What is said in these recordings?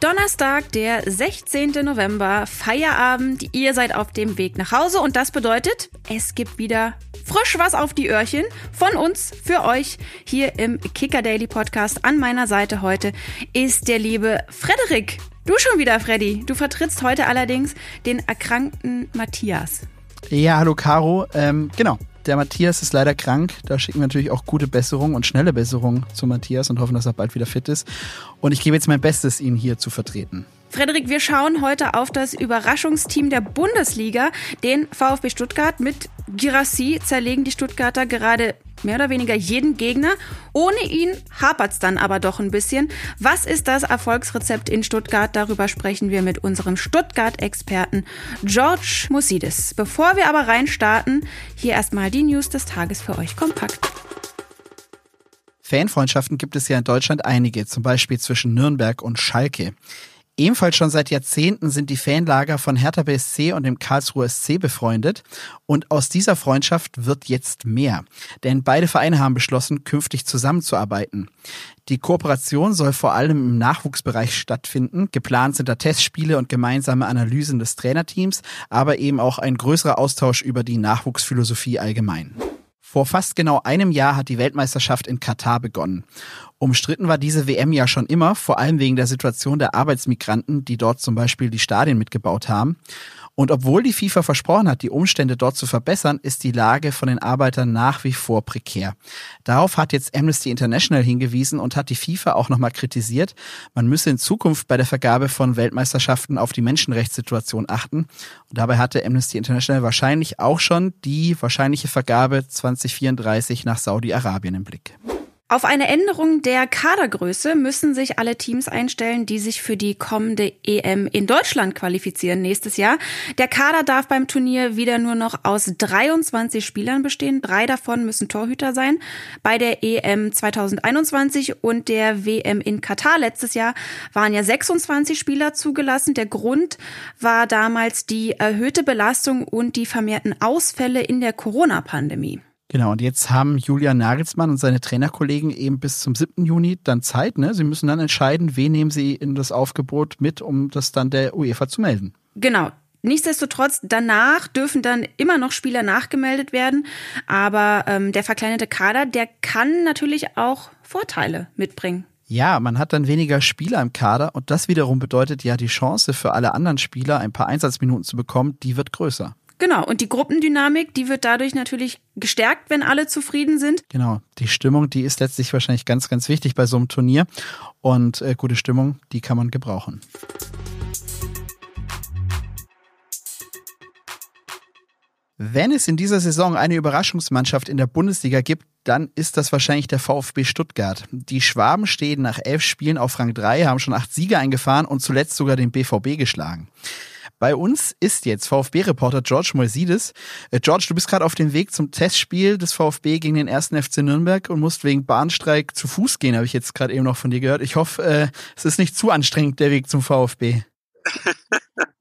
Donnerstag, der 16. November, Feierabend. Ihr seid auf dem Weg nach Hause und das bedeutet, es gibt wieder frisch was auf die Öhrchen von uns für euch hier im Kicker Daily Podcast. An meiner Seite heute ist der liebe Frederik. Du schon wieder, Freddy. Du vertrittst heute allerdings den erkrankten Matthias. Ja, hallo Caro. Ähm, genau, der Matthias ist leider krank. Da schicken wir natürlich auch gute Besserung und schnelle Besserung zu Matthias und hoffen, dass er bald wieder fit ist. Und ich gebe jetzt mein Bestes, ihn hier zu vertreten. Frederik, wir schauen heute auf das Überraschungsteam der Bundesliga, den VfB Stuttgart. Mit Girassi zerlegen die Stuttgarter gerade mehr oder weniger jeden Gegner. Ohne ihn hapert's dann aber doch ein bisschen. Was ist das Erfolgsrezept in Stuttgart? Darüber sprechen wir mit unserem Stuttgart-Experten George Musidis. Bevor wir aber reinstarten, hier erstmal die News des Tages für euch kompakt. Fanfreundschaften gibt es ja in Deutschland einige, zum Beispiel zwischen Nürnberg und Schalke. Ebenfalls schon seit Jahrzehnten sind die Fanlager von Hertha BSC und dem Karlsruher SC befreundet und aus dieser Freundschaft wird jetzt mehr. Denn beide Vereine haben beschlossen, künftig zusammenzuarbeiten. Die Kooperation soll vor allem im Nachwuchsbereich stattfinden. Geplant sind da Testspiele und gemeinsame Analysen des Trainerteams, aber eben auch ein größerer Austausch über die Nachwuchsphilosophie allgemein. Vor fast genau einem Jahr hat die Weltmeisterschaft in Katar begonnen. Umstritten war diese WM ja schon immer, vor allem wegen der Situation der Arbeitsmigranten, die dort zum Beispiel die Stadien mitgebaut haben. Und obwohl die FIFA versprochen hat, die Umstände dort zu verbessern, ist die Lage von den Arbeitern nach wie vor prekär. Darauf hat jetzt Amnesty International hingewiesen und hat die FIFA auch nochmal kritisiert. Man müsse in Zukunft bei der Vergabe von Weltmeisterschaften auf die Menschenrechtssituation achten. Und dabei hatte Amnesty International wahrscheinlich auch schon die wahrscheinliche Vergabe 2034 nach Saudi-Arabien im Blick. Auf eine Änderung der Kadergröße müssen sich alle Teams einstellen, die sich für die kommende EM in Deutschland qualifizieren nächstes Jahr. Der Kader darf beim Turnier wieder nur noch aus 23 Spielern bestehen. Drei davon müssen Torhüter sein. Bei der EM 2021 und der WM in Katar letztes Jahr waren ja 26 Spieler zugelassen. Der Grund war damals die erhöhte Belastung und die vermehrten Ausfälle in der Corona-Pandemie. Genau, und jetzt haben Julian Nagelsmann und seine Trainerkollegen eben bis zum 7. Juni dann Zeit. Ne? Sie müssen dann entscheiden, wen nehmen sie in das Aufgebot mit, um das dann der UEFA zu melden. Genau. Nichtsdestotrotz, danach dürfen dann immer noch Spieler nachgemeldet werden. Aber ähm, der verkleinerte Kader, der kann natürlich auch Vorteile mitbringen. Ja, man hat dann weniger Spieler im Kader und das wiederum bedeutet ja, die Chance für alle anderen Spieler, ein paar Einsatzminuten zu bekommen, die wird größer. Genau, und die Gruppendynamik, die wird dadurch natürlich gestärkt, wenn alle zufrieden sind. Genau, die Stimmung, die ist letztlich wahrscheinlich ganz, ganz wichtig bei so einem Turnier. Und äh, gute Stimmung, die kann man gebrauchen. Wenn es in dieser Saison eine Überraschungsmannschaft in der Bundesliga gibt, dann ist das wahrscheinlich der VfB Stuttgart. Die Schwaben stehen nach elf Spielen auf Rang 3, haben schon acht Siege eingefahren und zuletzt sogar den BVB geschlagen. Bei uns ist jetzt VfB-Reporter George Moisides. Äh, George, du bist gerade auf dem Weg zum Testspiel des VfB gegen den ersten FC Nürnberg und musst wegen Bahnstreik zu Fuß gehen, habe ich jetzt gerade eben noch von dir gehört. Ich hoffe, äh, es ist nicht zu anstrengend, der Weg zum VfB.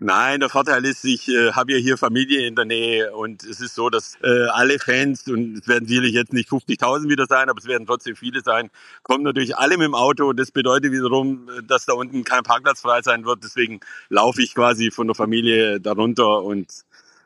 Nein, der Vorteil ist, ich äh, habe ja hier Familie in der Nähe und es ist so, dass äh, alle Fans, und es werden sicherlich jetzt nicht 50.000 wieder sein, aber es werden trotzdem viele sein, kommen natürlich alle mit dem Auto. Das bedeutet wiederum, dass da unten kein Parkplatz frei sein wird. Deswegen laufe ich quasi von der Familie darunter und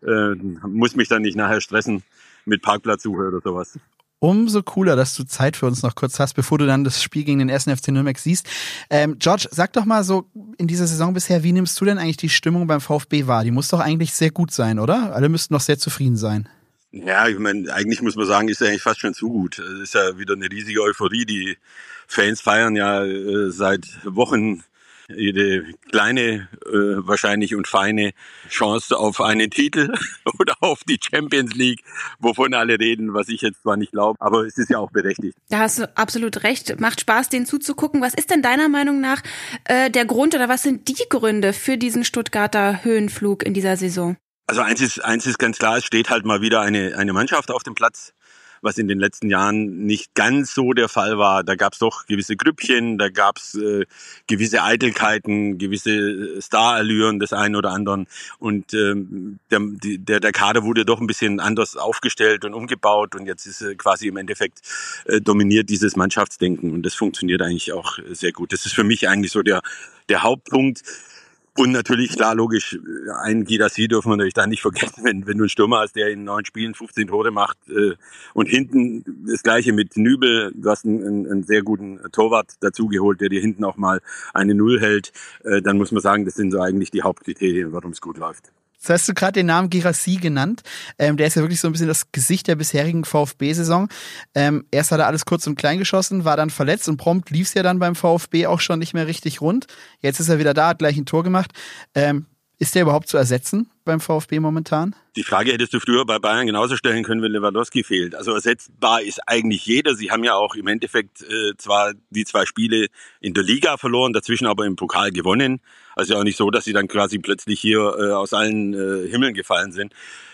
äh, muss mich dann nicht nachher stressen mit Parkplatzsuche oder sowas umso cooler, dass du Zeit für uns noch kurz hast, bevor du dann das Spiel gegen den ersten FC Nürnberg siehst. Ähm, George, sag doch mal so in dieser Saison bisher, wie nimmst du denn eigentlich die Stimmung beim VfB wahr? Die muss doch eigentlich sehr gut sein, oder? Alle müssten doch sehr zufrieden sein. Ja, ich meine, eigentlich muss man sagen, ist ja eigentlich fast schon zu gut. Es ist ja wieder eine riesige Euphorie. Die Fans feiern ja äh, seit Wochen jede kleine, äh, wahrscheinlich und feine Chance auf einen Titel oder auf die Champions League, wovon alle reden, was ich jetzt zwar nicht glaube, aber es ist ja auch berechtigt. Da hast du absolut recht. Macht Spaß, denen zuzugucken. Was ist denn deiner Meinung nach äh, der Grund oder was sind die Gründe für diesen Stuttgarter Höhenflug in dieser Saison? Also eins ist, eins ist ganz klar, es steht halt mal wieder eine, eine Mannschaft auf dem Platz was in den letzten Jahren nicht ganz so der Fall war. Da gab es doch gewisse Grüppchen, da gab es äh, gewisse Eitelkeiten, gewisse Starallüren des einen oder anderen. Und ähm, der, der, der Kader wurde doch ein bisschen anders aufgestellt und umgebaut und jetzt ist äh, quasi im Endeffekt äh, dominiert dieses Mannschaftsdenken und das funktioniert eigentlich auch sehr gut. Das ist für mich eigentlich so der, der Hauptpunkt. Und natürlich, klar, logisch, einen Gidassi dürfen wir natürlich da nicht vergessen, wenn, wenn du einen Stürmer hast, der in neun Spielen 15 Tore macht äh, und hinten das gleiche mit Nübel, du hast einen, einen, einen sehr guten Torwart dazugeholt, der dir hinten auch mal eine Null hält, äh, dann muss man sagen, das sind so eigentlich die Hauptkriterien, warum es gut läuft. Jetzt hast du gerade den Namen Girassi genannt. Ähm, der ist ja wirklich so ein bisschen das Gesicht der bisherigen VfB-Saison. Ähm, erst hat er alles kurz und klein geschossen, war dann verletzt und prompt lief es ja dann beim VfB auch schon nicht mehr richtig rund. Jetzt ist er wieder da, hat gleich ein Tor gemacht. Ähm, ist der überhaupt zu ersetzen beim VfB momentan? Die Frage hättest du früher bei Bayern genauso stellen können, wenn Lewandowski fehlt. Also ersetzbar ist eigentlich jeder. Sie haben ja auch im Endeffekt äh, zwar die zwei Spiele in der Liga verloren, dazwischen aber im Pokal gewonnen. Also ja auch nicht so, dass sie dann quasi plötzlich hier äh, aus allen äh, Himmeln gefallen sind.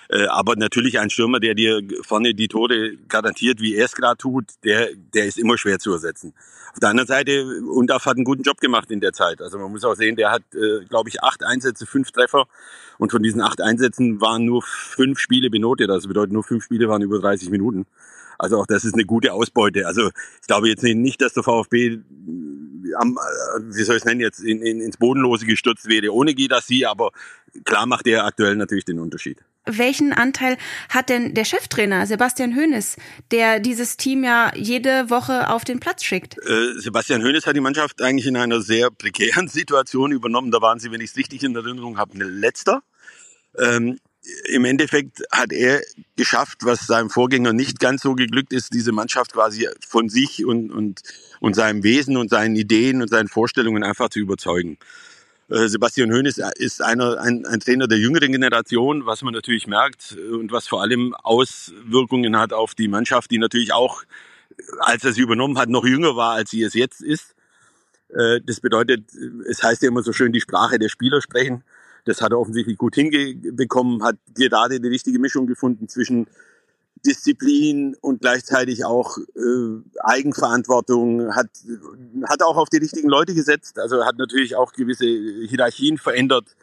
Äh, aber natürlich ein Stürmer, der dir vorne die Tore garantiert, wie er es gerade tut, der, der ist immer schwer zu ersetzen. Auf der anderen Seite, Undaf hat einen guten Job gemacht in der Zeit. Also man muss auch sehen, der hat, äh, glaube ich, acht Einsätze, fünf Treffer. Und von diesen acht Einsätzen waren nur fünf Spiele benotet. Also bedeutet, nur fünf Spiele waren über 30 Minuten. Also auch das ist eine gute Ausbeute. Also ich glaube jetzt nicht, dass der VfB am, äh, wie soll ich es nennen, jetzt in, in, ins Bodenlose gestürzt wäre ohne Gidassi, aber klar macht er aktuell natürlich den Unterschied. Welchen Anteil hat denn der Cheftrainer Sebastian Hoeneß, der dieses Team ja jede Woche auf den Platz schickt? Äh, Sebastian Hoeneß hat die Mannschaft eigentlich in einer sehr prekären Situation übernommen. Da waren sie, wenn ich es richtig in Erinnerung habe, letzter. Ähm, im Endeffekt hat er geschafft, was seinem Vorgänger nicht ganz so geglückt ist, diese Mannschaft quasi von sich und, und, und seinem Wesen und seinen Ideen und seinen Vorstellungen einfach zu überzeugen. Äh, Sebastian Hoeneß ist einer, ein, ein Trainer der jüngeren Generation, was man natürlich merkt und was vor allem Auswirkungen hat auf die Mannschaft, die natürlich auch, als er sie übernommen hat, noch jünger war, als sie es jetzt ist. Äh, das bedeutet, es heißt ja immer so schön, die Sprache der Spieler sprechen. Das hat er offensichtlich gut hingebekommen, hat gerade die richtige Mischung gefunden zwischen Disziplin und gleichzeitig auch äh, Eigenverantwortung, hat, hat auch auf die richtigen Leute gesetzt, also hat natürlich auch gewisse Hierarchien verändert.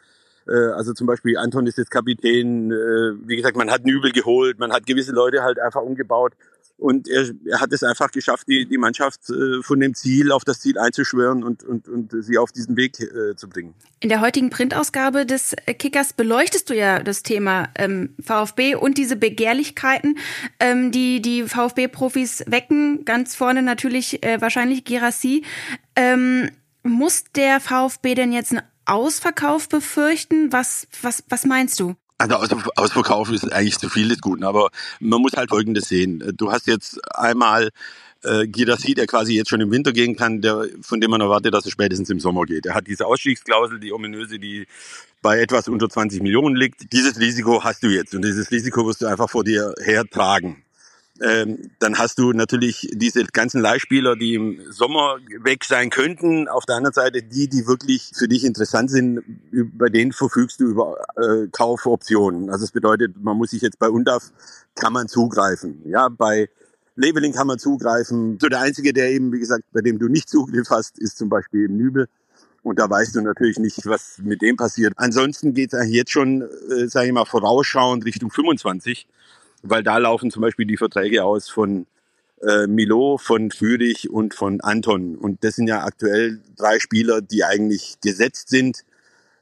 Äh, also zum Beispiel Anton ist jetzt Kapitän, äh, wie gesagt, man hat Nübel geholt, man hat gewisse Leute halt einfach umgebaut und er, er hat es einfach geschafft, die, die Mannschaft äh, von dem Ziel auf das Ziel einzuschwören und, und, und sie auf diesen Weg äh, zu bringen. In der heutigen Printausgabe des Kickers beleuchtest du ja das Thema ähm, VfB und diese Begehrlichkeiten, ähm, die die VfB-Profis wecken. Ganz vorne natürlich äh, wahrscheinlich Gerassi. Ähm, muss der VfB denn jetzt einen Ausverkauf befürchten? Was, was, was meinst du? Also Ausverkauf ist eigentlich zu viel des Guten, aber man muss halt Folgendes sehen. Du hast jetzt einmal äh, Girassi, der quasi jetzt schon im Winter gehen kann, der, von dem man erwartet, dass er spätestens im Sommer geht. Er hat diese Ausstiegsklausel, die ominöse, die bei etwas unter 20 Millionen liegt. Dieses Risiko hast du jetzt und dieses Risiko wirst du einfach vor dir hertragen ähm, dann hast du natürlich diese ganzen Leihspieler, die im Sommer weg sein könnten. Auf der anderen Seite die, die wirklich für dich interessant sind, bei denen verfügst du über äh, Kaufoptionen. Also das bedeutet, man muss sich jetzt bei UNDAF kann man zugreifen. Ja, bei Labeling kann man zugreifen. So der einzige, der eben, wie gesagt, bei dem du nicht Zugriff hast, ist zum Beispiel im Nübel. Und da weißt du natürlich nicht, was mit dem passiert. Ansonsten geht es jetzt schon, äh, sage ich mal, vorausschauend Richtung 25 weil da laufen zum Beispiel die Verträge aus von äh, Milo, von Führich und von Anton. Und das sind ja aktuell drei Spieler, die eigentlich gesetzt sind.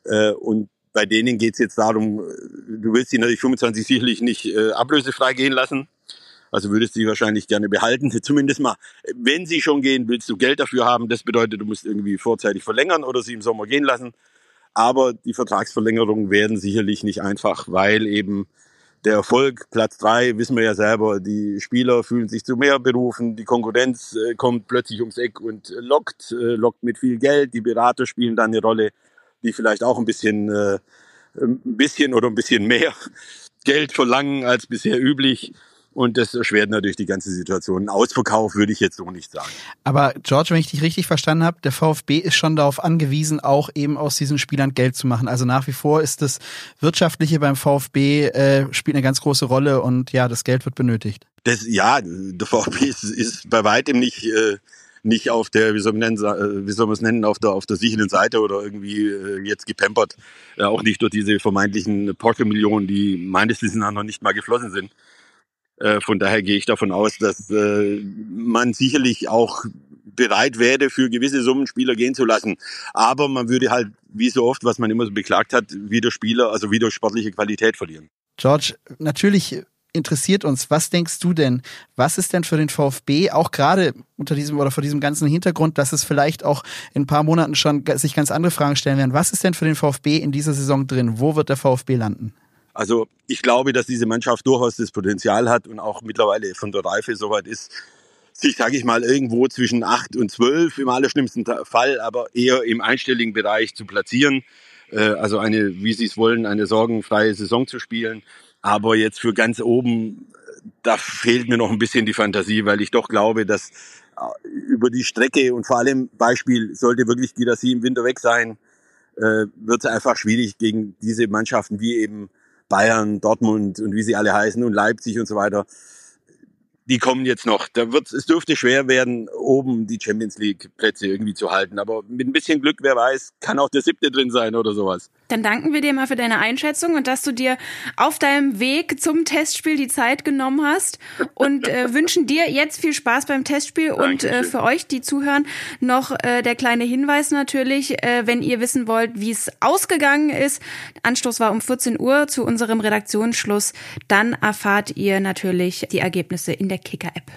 Äh, und bei denen geht es jetzt darum, äh, du willst sie natürlich 25 sicherlich nicht äh, ablösefrei gehen lassen. Also würdest du sie wahrscheinlich gerne behalten. Zumindest mal, wenn sie schon gehen, willst du Geld dafür haben. Das bedeutet, du musst irgendwie vorzeitig verlängern oder sie im Sommer gehen lassen. Aber die Vertragsverlängerungen werden sicherlich nicht einfach, weil eben der Erfolg, Platz drei, wissen wir ja selber, die Spieler fühlen sich zu mehr berufen, die Konkurrenz äh, kommt plötzlich ums Eck und äh, lockt, äh, lockt mit viel Geld, die Berater spielen dann eine Rolle, die vielleicht auch ein bisschen, äh, ein bisschen oder ein bisschen mehr Geld verlangen als bisher üblich. Und das erschwert natürlich die ganze Situation. Ein Ausverkauf würde ich jetzt so nicht sagen. Aber George, wenn ich dich richtig verstanden habe, der VfB ist schon darauf angewiesen, auch eben aus diesen Spielern Geld zu machen. Also nach wie vor ist das Wirtschaftliche beim VfB äh, spielt eine ganz große Rolle und ja, das Geld wird benötigt. Das, ja, der VfB ist, ist bei weitem nicht äh, nicht auf der, wie soll man nennen, äh, wie soll man es nennen, auf der, auf der sicheren Seite oder irgendwie äh, jetzt gepampert. Äh, auch nicht durch diese vermeintlichen Porsche-Millionen, die meines Wissens nach noch nicht mal geflossen sind. Äh, von daher gehe ich davon aus, dass äh, man sicherlich auch bereit wäre, für gewisse Summen Spieler gehen zu lassen. Aber man würde halt, wie so oft, was man immer so beklagt hat, wieder Spieler, also wieder sportliche Qualität verlieren. George, natürlich interessiert uns, was denkst du denn? Was ist denn für den VfB auch gerade unter diesem oder vor diesem ganzen Hintergrund, dass es vielleicht auch in ein paar Monaten schon sich ganz andere Fragen stellen werden? Was ist denn für den VfB in dieser Saison drin? Wo wird der VfB landen? Also ich glaube, dass diese Mannschaft durchaus das Potenzial hat und auch mittlerweile von der Reife soweit ist, sich, sage ich mal, irgendwo zwischen acht und zwölf im allerschlimmsten Fall, aber eher im einstelligen Bereich zu platzieren. Äh, also eine, wie Sie es wollen, eine sorgenfreie Saison zu spielen. Aber jetzt für ganz oben, da fehlt mir noch ein bisschen die Fantasie, weil ich doch glaube, dass äh, über die Strecke und vor allem Beispiel, sollte wirklich Girassi im Winter weg sein, äh, wird es einfach schwierig gegen diese Mannschaften wie eben Bayern, Dortmund und wie sie alle heißen und Leipzig und so weiter die kommen jetzt noch. Da wird, es dürfte schwer werden, oben die Champions League Plätze irgendwie zu halten. Aber mit ein bisschen Glück, wer weiß, kann auch der siebte drin sein oder sowas. Dann danken wir dir mal für deine Einschätzung und dass du dir auf deinem Weg zum Testspiel die Zeit genommen hast und äh, wünschen dir jetzt viel Spaß beim Testspiel und äh, für euch, die zuhören, noch äh, der kleine Hinweis natürlich, äh, wenn ihr wissen wollt, wie es ausgegangen ist. Anstoß war um 14 Uhr zu unserem Redaktionsschluss. Dann erfahrt ihr natürlich die Ergebnisse in der der Kicker-App.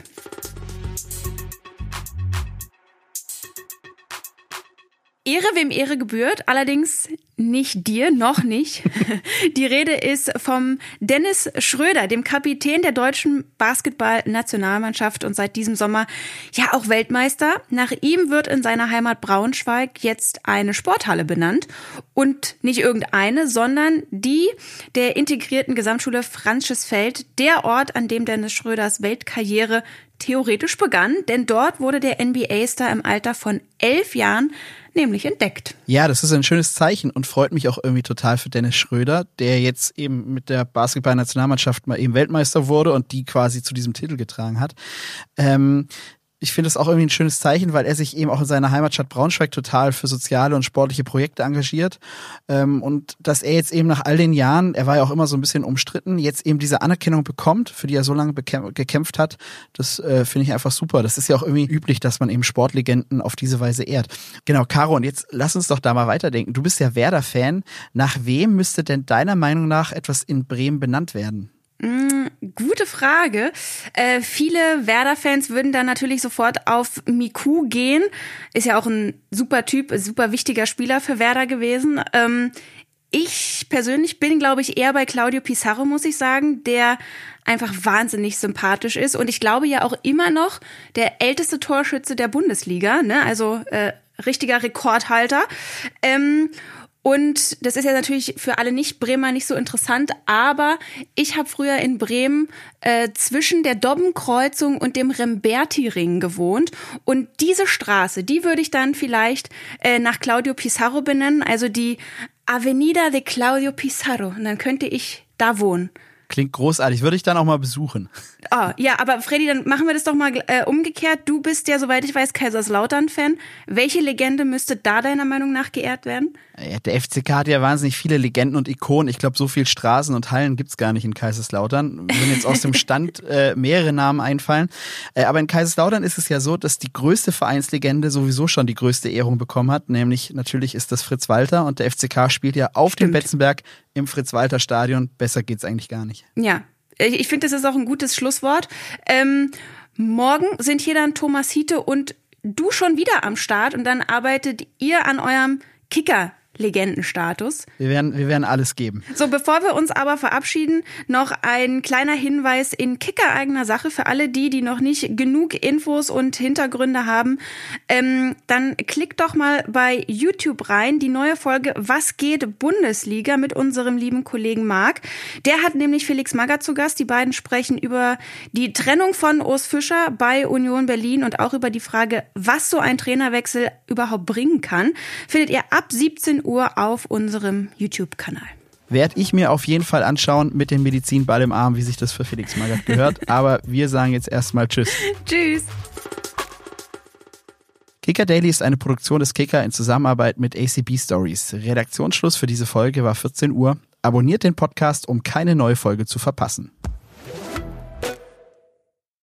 Ehre wem Ehre gebührt, allerdings nicht dir, noch nicht. Die Rede ist vom Dennis Schröder, dem Kapitän der deutschen Basketballnationalmannschaft und seit diesem Sommer ja auch Weltmeister. Nach ihm wird in seiner Heimat Braunschweig jetzt eine Sporthalle benannt und nicht irgendeine, sondern die der integrierten Gesamtschule Franzisfeld, der Ort, an dem Dennis Schröders Weltkarriere theoretisch begann, denn dort wurde der NBA-Star im Alter von elf Jahren nämlich entdeckt. Ja, das ist ein schönes Zeichen und freut mich auch irgendwie total für Dennis Schröder, der jetzt eben mit der Basketballnationalmannschaft mal eben Weltmeister wurde und die quasi zu diesem Titel getragen hat. Ähm, ich finde es auch irgendwie ein schönes Zeichen, weil er sich eben auch in seiner Heimatstadt Braunschweig total für soziale und sportliche Projekte engagiert. Ähm, und dass er jetzt eben nach all den Jahren, er war ja auch immer so ein bisschen umstritten, jetzt eben diese Anerkennung bekommt, für die er so lange gekämpft hat, das äh, finde ich einfach super. Das ist ja auch irgendwie üblich, dass man eben Sportlegenden auf diese Weise ehrt. Genau, Caro, und jetzt lass uns doch da mal weiterdenken. Du bist ja Werder-Fan. Nach wem müsste denn deiner Meinung nach etwas in Bremen benannt werden? Mm, gute Frage. Äh, viele Werder-Fans würden da natürlich sofort auf Miku gehen. Ist ja auch ein super Typ, super wichtiger Spieler für Werder gewesen. Ähm, ich persönlich bin, glaube ich, eher bei Claudio Pizarro, muss ich sagen, der einfach wahnsinnig sympathisch ist und ich glaube ja auch immer noch der älteste Torschütze der Bundesliga, ne? also äh, richtiger Rekordhalter. Ähm, und das ist ja natürlich für alle Nicht-Bremer nicht so interessant, aber ich habe früher in Bremen äh, zwischen der Dobbenkreuzung und dem Remberti-Ring gewohnt. Und diese Straße, die würde ich dann vielleicht äh, nach Claudio Pizarro benennen, also die Avenida de Claudio Pizarro. Und dann könnte ich da wohnen. Klingt großartig. Würde ich dann auch mal besuchen. Oh, ja, aber Freddy, dann machen wir das doch mal äh, umgekehrt. Du bist ja, soweit ich weiß, Kaiserslautern-Fan. Welche Legende müsste da deiner Meinung nach geehrt werden? Ja, der FCK hat ja wahnsinnig viele Legenden und Ikonen. Ich glaube, so viel Straßen und Hallen gibt's gar nicht in Kaiserslautern. Wenn jetzt aus dem Stand äh, mehrere Namen einfallen. Äh, aber in Kaiserslautern ist es ja so, dass die größte Vereinslegende sowieso schon die größte Ehrung bekommen hat. Nämlich natürlich ist das Fritz Walter und der FCK spielt ja auf Stimmt. dem Betzenberg im Fritz-Walter-Stadion. Besser geht's eigentlich gar nicht. Ja, ich finde, das ist auch ein gutes Schlusswort. Ähm, morgen sind hier dann Thomas Hiete und du schon wieder am Start und dann arbeitet ihr an eurem Kicker Legendenstatus. Wir werden, wir werden alles geben. So, bevor wir uns aber verabschieden, noch ein kleiner Hinweis in Kicker-eigener Sache für alle die, die noch nicht genug Infos und Hintergründe haben. Ähm, dann klickt doch mal bei YouTube rein, die neue Folge Was geht Bundesliga mit unserem lieben Kollegen Marc. Der hat nämlich Felix Magath zu Gast. Die beiden sprechen über die Trennung von Urs Fischer bei Union Berlin und auch über die Frage, was so ein Trainerwechsel überhaupt bringen kann. Findet ihr ab 17 Uhr auf unserem YouTube-Kanal. Werde ich mir auf jeden Fall anschauen mit dem Medizinball im Arm, wie sich das für Felix Magath gehört. Aber wir sagen jetzt erstmal Tschüss. Tschüss. Kicker Daily ist eine Produktion des Kicker in Zusammenarbeit mit ACB Stories. Redaktionsschluss für diese Folge war 14 Uhr. Abonniert den Podcast, um keine neue Folge zu verpassen.